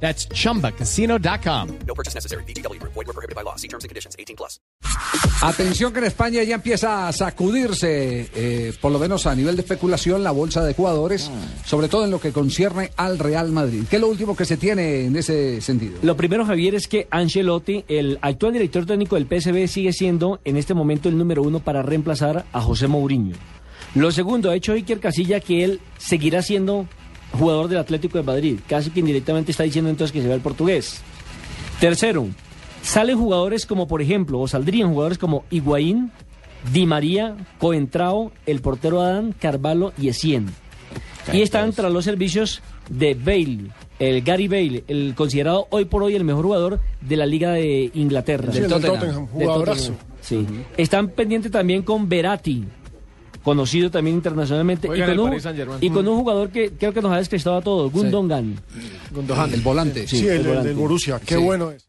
That's chumbacasino.com. No purchase necessary. BGW. Void were prohibited by law. See terms and conditions. 18 plus. Atención que en España ya empieza a sacudirse, eh, por lo menos a nivel de especulación, la bolsa de jugadores, sobre todo en lo que concierne al Real Madrid. ¿Qué es lo último que se tiene en ese sentido? Lo primero, Javier, es que Ancelotti, el actual director técnico del PSV, sigue siendo en este momento el número uno para reemplazar a José Mourinho. Lo segundo, ha hecho Iker Casilla que él seguirá siendo jugador del Atlético de Madrid. Casi que indirectamente está diciendo entonces que se va el portugués. Tercero, salen jugadores como, por ejemplo, o saldrían jugadores como Higuaín, Di María, Coentrao, el portero Adán, Carvalho y Essien. Y están tras los servicios de Bale, el Gary Bale, el considerado hoy por hoy el mejor jugador de la Liga de Inglaterra. Tottenham. Tottenham. Tottenham, Sí. Están pendientes también con Verati, conocido también internacionalmente, y con, el un, y con un jugador que creo que nos ha descrestado a todos, Gundogan. Gundogan. El volante. Sí, Sí, el, el el volante. del Borussia. Qué Sí. bueno es.